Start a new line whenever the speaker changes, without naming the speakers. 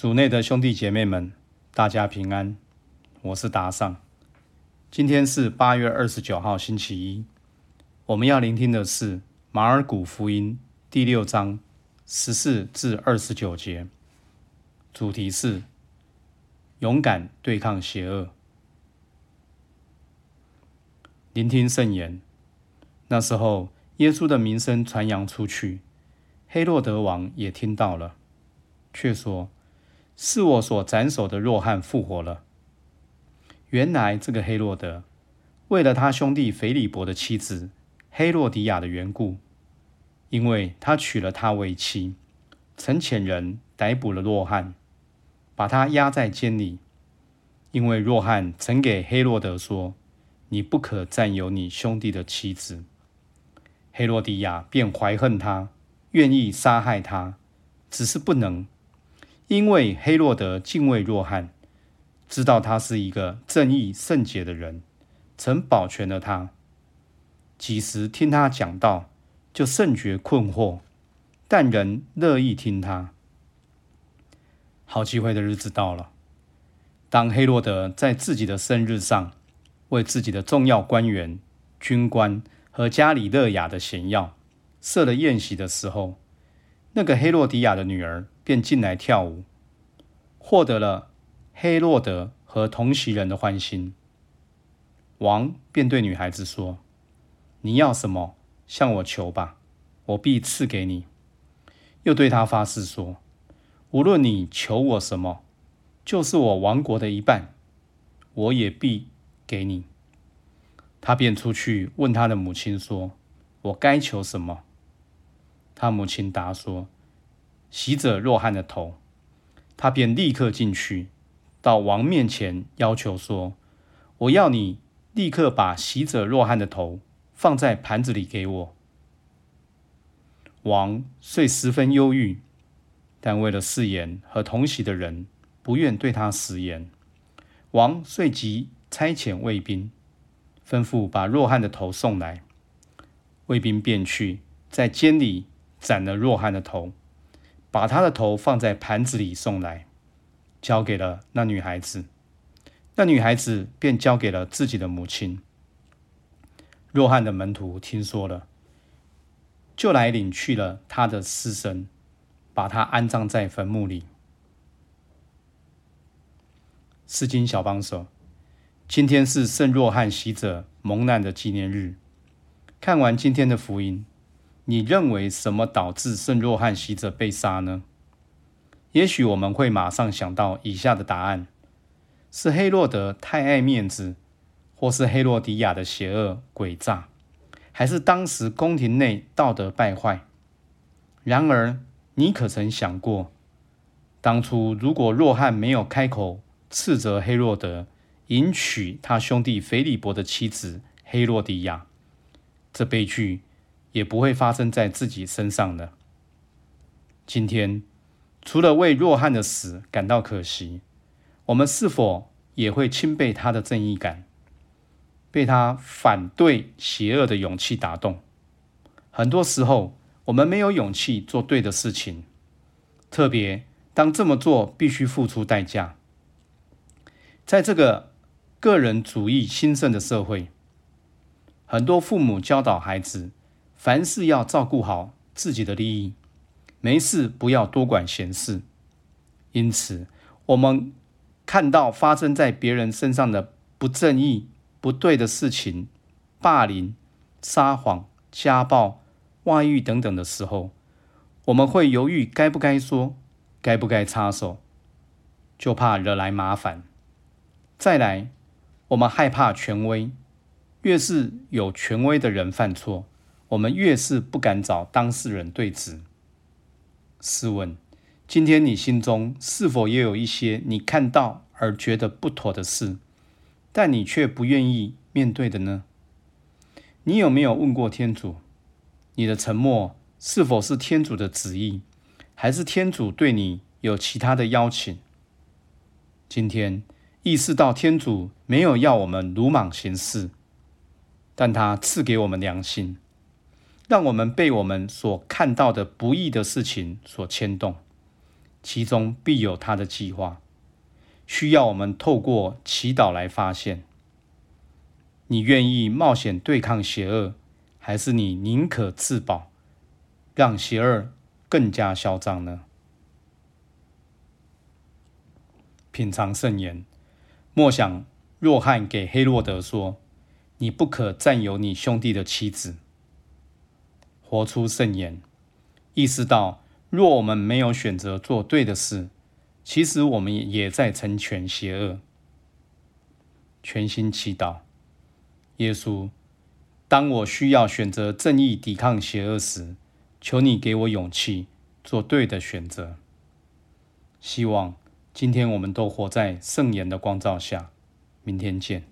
主内的兄弟姐妹们，大家平安，我是达尚。今天是八月二十九号，星期一。我们要聆听的是马尔谷福音第六章十四至二十九节，主题是勇敢对抗邪恶。聆听圣言。那时候，耶稣的名声传扬出去，黑洛德王也听到了，却说。是我所斩首的若汉复活了。原来这个黑洛德，为了他兄弟腓利伯的妻子黑洛迪亚的缘故，因为他娶了她为妻，曾遣人逮捕了若汉，把他押在监里。因为若汉曾给黑洛德说：“你不可占有你兄弟的妻子。”黑洛迪亚便怀恨他，愿意杀害他，只是不能。因为黑洛德敬畏若汉，知道他是一个正义圣洁的人，曾保全了他。几时听他讲道，就甚觉困惑，但人乐意听他。好机会的日子到了，当黑洛德在自己的生日上，为自己的重要官员、军官和加里勒雅的贤要设了宴席的时候，那个黑洛迪亚的女儿。便进来跳舞，获得了黑洛德和同席人的欢心。王便对女孩子说：“你要什么，向我求吧，我必赐给你。”又对他发誓说：“无论你求我什么，就是我王国的一半，我也必给你。”他便出去问他的母亲说：“我该求什么？”他母亲答说。袭者若汉的头，他便立刻进去，到王面前要求说：“我要你立刻把袭者若汉的头放在盘子里给我。”王遂十分忧郁，但为了誓言和同席的人不愿对他食言，王遂即差遣卫兵，吩咐把若汉的头送来。卫兵便去，在监里斩了若汉的头。把他的头放在盘子里送来，交给了那女孩子。那女孩子便交给了自己的母亲。若汉的门徒听说了，就来领去了他的尸身，把他安葬在坟墓里。诗经小帮手，今天是圣若汉喜者蒙难的纪念日。看完今天的福音。你认为什么导致圣若翰洗者被杀呢？也许我们会马上想到以下的答案：是黑洛德太爱面子，或是黑洛迪亚的邪恶诡诈，还是当时宫廷内道德败坏？然而，你可曾想过，当初如果若翰没有开口斥责黑洛德迎娶他兄弟腓利伯的妻子黑洛迪亚，这悲剧？也不会发生在自己身上的。今天，除了为弱汉的死感到可惜，我们是否也会钦佩他的正义感，被他反对邪恶的勇气打动？很多时候，我们没有勇气做对的事情，特别当这么做必须付出代价。在这个个人主义兴盛的社会，很多父母教导孩子。凡事要照顾好自己的利益，没事不要多管闲事。因此，我们看到发生在别人身上的不正义、不对的事情，霸凌、撒谎、家暴、外遇等等的时候，我们会犹豫该不该说，该不该插手，就怕惹来麻烦。再来，我们害怕权威，越是有权威的人犯错。我们越是不敢找当事人对质。试问，今天你心中是否也有一些你看到而觉得不妥的事，但你却不愿意面对的呢？你有没有问过天主，你的沉默是否是天主的旨意，还是天主对你有其他的邀请？今天意识到天主没有要我们鲁莽行事，但他赐给我们良心。让我们被我们所看到的不易的事情所牵动，其中必有他的计划，需要我们透过祈祷来发现。你愿意冒险对抗邪恶，还是你宁可自保，让邪恶更加嚣张呢？品尝圣言，莫想若翰给黑洛德说：“你不可占有你兄弟的妻子。”活出圣言，意识到。若我们没有选择做对的事，其实我们也在成全邪恶。全心祈祷，耶稣，当我需要选择正义抵抗邪恶时，求你给我勇气做对的选择。希望今天我们都活在圣言的光照下。明天见。